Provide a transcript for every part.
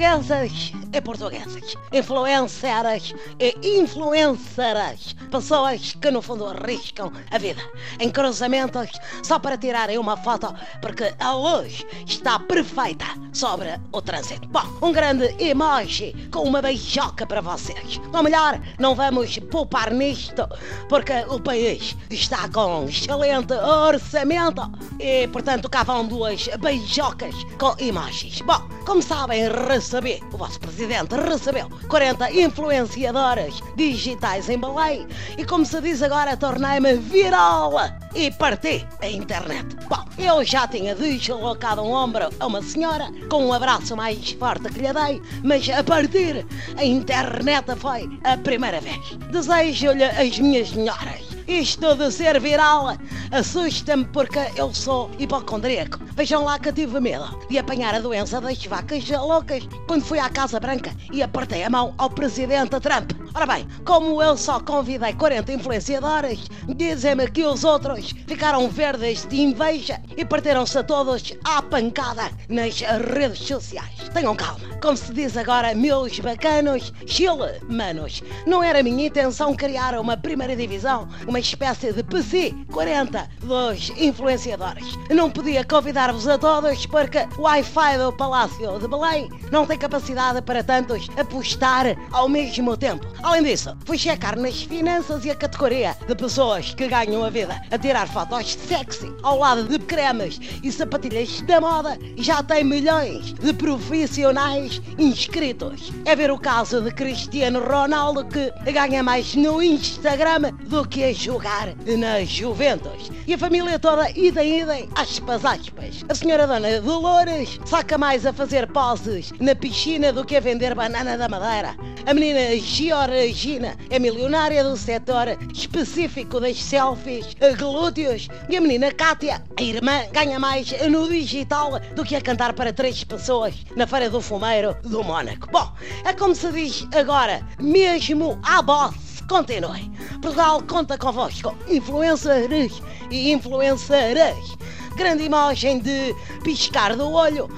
Portuguesas e portuguesas, influenceras e influenceras, pessoas que no fundo arriscam a vida em cruzamentos só para tirarem uma foto porque a luz está perfeita sobre o trânsito. Bom, um grande emoji com uma beijoca para vocês. Ou melhor, não vamos poupar nisto porque o país está com excelente orçamento e portanto cá vão duas beijocas com emojis. Bom, como sabem, recebi, o vosso presidente recebeu 40 influenciadoras digitais em Belém e, como se diz agora, tornei-me viral e parti a internet. Bom, eu já tinha deslocado um ombro a uma senhora com um abraço mais forte que lhe dei, mas a partir a internet foi a primeira vez. Desejo-lhe as minhas melhoras isto de ser viral assusta-me porque eu sou hipocondríaco. Vejam lá que tive medo de apanhar a doença das vacas loucas quando fui à Casa Branca e apertei a mão ao presidente Trump. Ora bem, como eu só convidei 40 influenciadores, dizem-me que os outros ficaram verdes de inveja e partiram-se a todos à pancada nas redes sociais. Tenham calma. Como se diz agora, meus bacanos, Chile, manos. Não era minha intenção criar uma primeira divisão, uma espécie de PC 40 dos influenciadores. Não podia convidar-vos a todos porque o Wi-Fi do Palácio de Belém não tem capacidade para tantos apostar ao mesmo tempo. Além disso, fui checar nas finanças e a categoria de pessoas que ganham a vida a tirar fotos sexy ao lado de cremes e sapatilhas da moda já tem milhões de profissionais inscritos. É ver o caso de Cristiano Ronaldo que ganha mais no Instagram do que a jogar na Juventus. E a família toda, idem, idem, aspas, aspas. A senhora Dona Dolores saca mais a fazer poses na piscina do que a vender banana da madeira. A menina Georgina é milionária do setor específico das selfies glúteos. E a menina Kátia, a irmã, ganha mais no digital do que a cantar para três pessoas na Feira do Fumeiro do Mónaco. Bom, é como se diz agora, mesmo à boss. Continuem. Portugal conta convosco, influencers e influenceras. Grande imagem de piscar do olho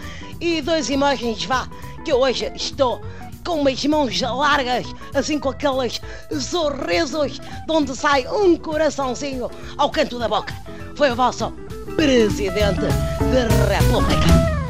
e dois imagens vá que eu hoje estou com umas mãos largas, assim com aqueles sorrisos de onde sai um coraçãozinho ao canto da boca. Foi o vosso Presidente da República.